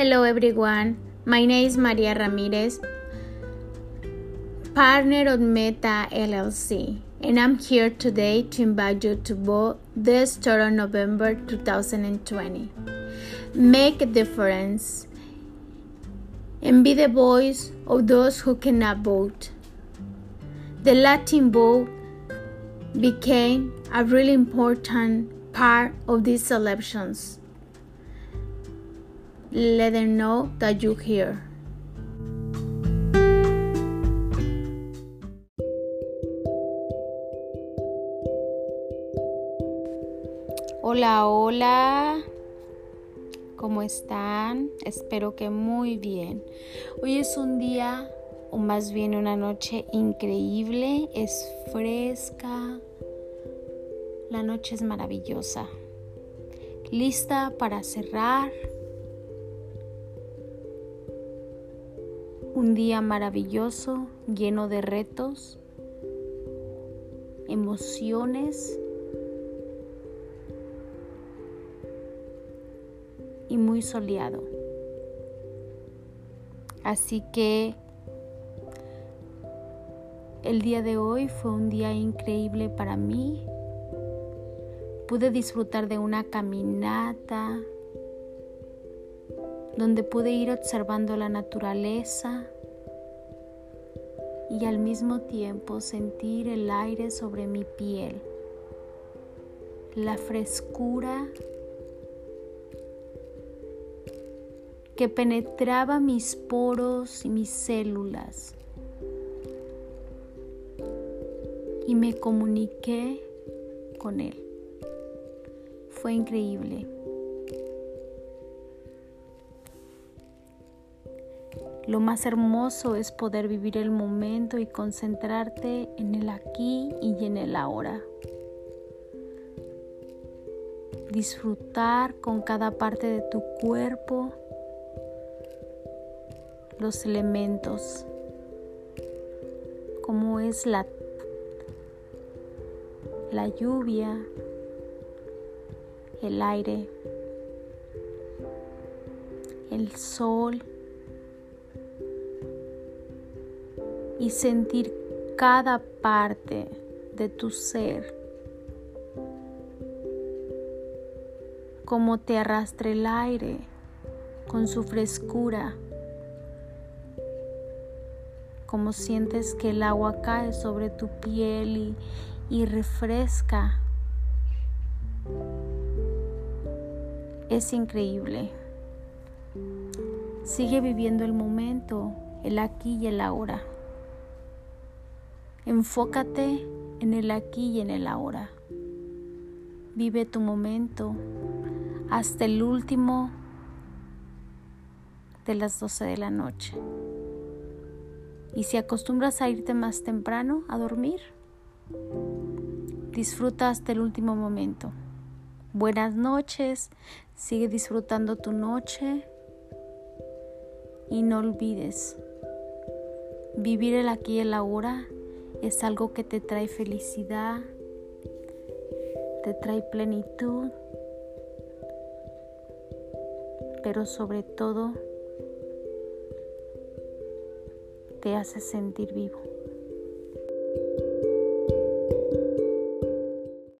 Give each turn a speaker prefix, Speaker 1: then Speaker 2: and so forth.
Speaker 1: Hello everyone, my name is Maria Ramirez, partner of Meta LLC, and I'm here today to invite you to vote this third of November 2020. Make a difference and be the voice of those who cannot vote. The Latin vote became a really important part of these elections. Let them know that you're here. Hola, hola. ¿Cómo están? Espero que muy bien. Hoy es un día, o más bien una noche increíble. Es fresca. La noche es maravillosa. Lista para cerrar Un día maravilloso, lleno de retos, emociones y muy soleado. Así que el día de hoy fue un día increíble para mí. Pude disfrutar de una caminata donde pude ir observando la naturaleza y al mismo tiempo sentir el aire sobre mi piel, la frescura que penetraba mis poros y mis células y me comuniqué con él. Fue increíble. Lo más hermoso es poder vivir el momento y concentrarte en el aquí y en el ahora. Disfrutar con cada parte de tu cuerpo los elementos, como es la, la lluvia, el aire, el sol, y sentir cada parte de tu ser, como te arrastra el aire con su frescura, como sientes que el agua cae sobre tu piel y, y refresca. Es increíble. Sigue viviendo el momento, el aquí y el ahora. Enfócate en el aquí y en el ahora. Vive tu momento hasta el último de las 12 de la noche. Y si acostumbras a irte más temprano a dormir, disfruta hasta el último momento. Buenas noches, sigue disfrutando tu noche y no olvides vivir el aquí y el ahora es algo que te trae felicidad, te trae plenitud, pero sobre todo te hace sentir vivo.